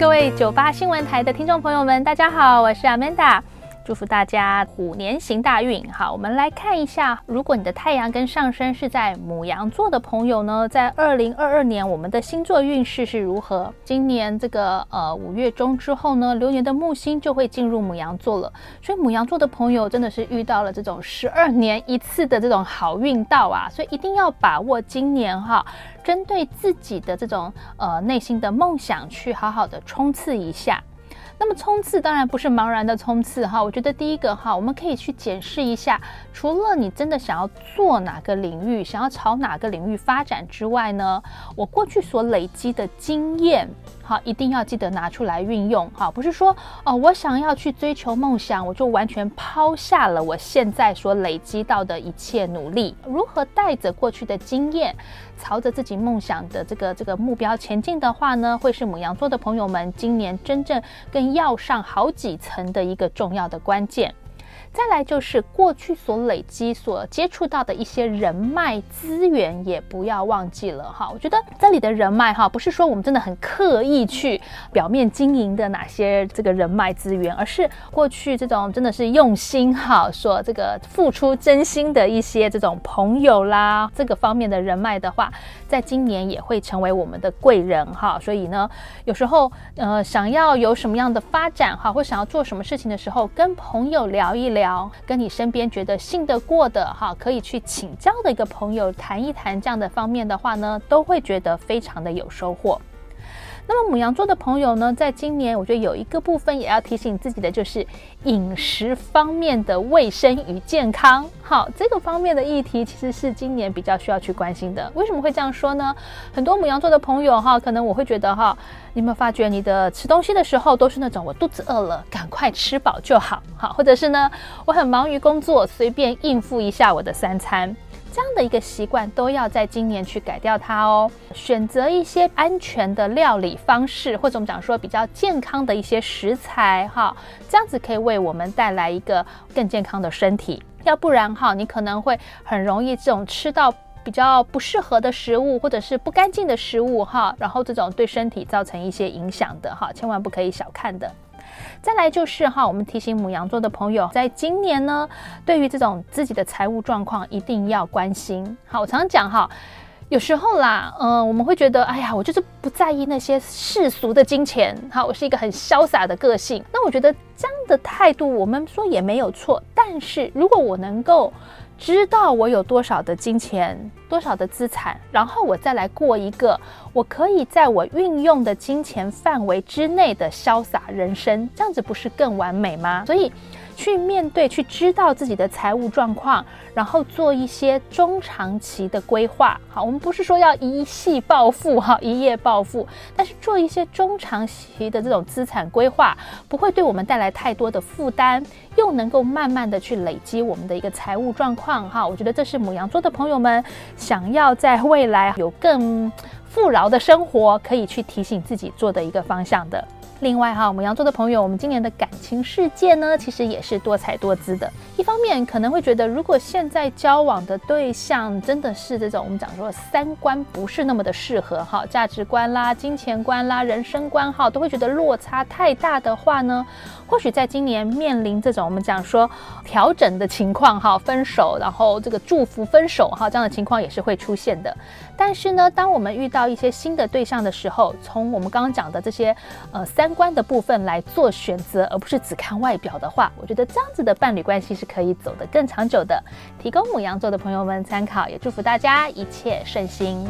各位九八新闻台的听众朋友们，大家好，我是 Amanda。祝福大家虎年行大运。好，我们来看一下，如果你的太阳跟上升是在母羊座的朋友呢，在二零二二年我们的星座运势是如何？今年这个呃五月中之后呢，流年的木星就会进入母羊座了，所以母羊座的朋友真的是遇到了这种十二年一次的这种好运到啊，所以一定要把握今年哈，针对自己的这种呃内心的梦想去好好的冲刺一下。那么冲刺当然不是茫然的冲刺哈，我觉得第一个哈，我们可以去检视一下，除了你真的想要做哪个领域，想要朝哪个领域发展之外呢，我过去所累积的经验。好，一定要记得拿出来运用。好，不是说哦，我想要去追求梦想，我就完全抛下了我现在所累积到的一切努力。如何带着过去的经验，朝着自己梦想的这个这个目标前进的话呢，会是母羊座的朋友们今年真正更要上好几层的一个重要的关键。再来就是过去所累积、所接触到的一些人脉资源，也不要忘记了哈。我觉得这里的人脉哈，不是说我们真的很刻意去表面经营的哪些这个人脉资源，而是过去这种真的是用心哈，所这个付出真心的一些这种朋友啦，这个方面的人脉的话，在今年也会成为我们的贵人哈。所以呢，有时候呃想要有什么样的发展哈，或想要做什么事情的时候，跟朋友聊一聊。聊跟你身边觉得信得过的哈，可以去请教的一个朋友谈一谈这样的方面的话呢，都会觉得非常的有收获。那么母羊座的朋友呢，在今年我觉得有一个部分也要提醒自己的，就是饮食方面的卫生与健康。好，这个方面的议题其实是今年比较需要去关心的。为什么会这样说呢？很多母羊座的朋友哈，可能我会觉得哈，你有没有发觉你的吃东西的时候都是那种我肚子饿了，赶快吃饱就好，好，或者是呢，我很忙于工作，随便应付一下我的三餐。这样的一个习惯都要在今年去改掉它哦。选择一些安全的料理方式，或者我们讲说比较健康的一些食材哈，这样子可以为我们带来一个更健康的身体。要不然哈，你可能会很容易这种吃到比较不适合的食物，或者是不干净的食物哈，然后这种对身体造成一些影响的哈，千万不可以小看的。再来就是哈，我们提醒母羊座的朋友，在今年呢，对于这种自己的财务状况一定要关心。好，我常常讲哈，有时候啦，嗯，我们会觉得，哎呀，我就是不在意那些世俗的金钱。好，我是一个很潇洒的个性。那我觉得这样的态度，我们说也没有错。但是如果我能够知道我有多少的金钱。多少的资产，然后我再来过一个我可以在我运用的金钱范围之内的潇洒人生，这样子不是更完美吗？所以。去面对，去知道自己的财务状况，然后做一些中长期的规划。好，我们不是说要一夕暴富，哈，一夜暴富，但是做一些中长期的这种资产规划，不会对我们带来太多的负担，又能够慢慢的去累积我们的一个财务状况。哈，我觉得这是母羊座的朋友们想要在未来有更富饶的生活，可以去提醒自己做的一个方向的。另外哈，母羊座的朋友，我们今年的感情世界呢，其实也是多彩多姿的。一方面可能会觉得，如果现在交往的对象真的是这种我们讲说三观不是那么的适合哈，价值观啦、金钱观啦、人生观哈，都会觉得落差太大的话呢，或许在今年面临这种我们讲说调整的情况哈，分手，然后这个祝福分手哈，这样的情况也是会出现的。但是呢，当我们遇到一些新的对象的时候，从我们刚刚讲的这些呃三。观的部分来做选择，而不是只看外表的话，我觉得这样子的伴侣关系是可以走得更长久的。提供母羊座的朋友们参考，也祝福大家一切顺心。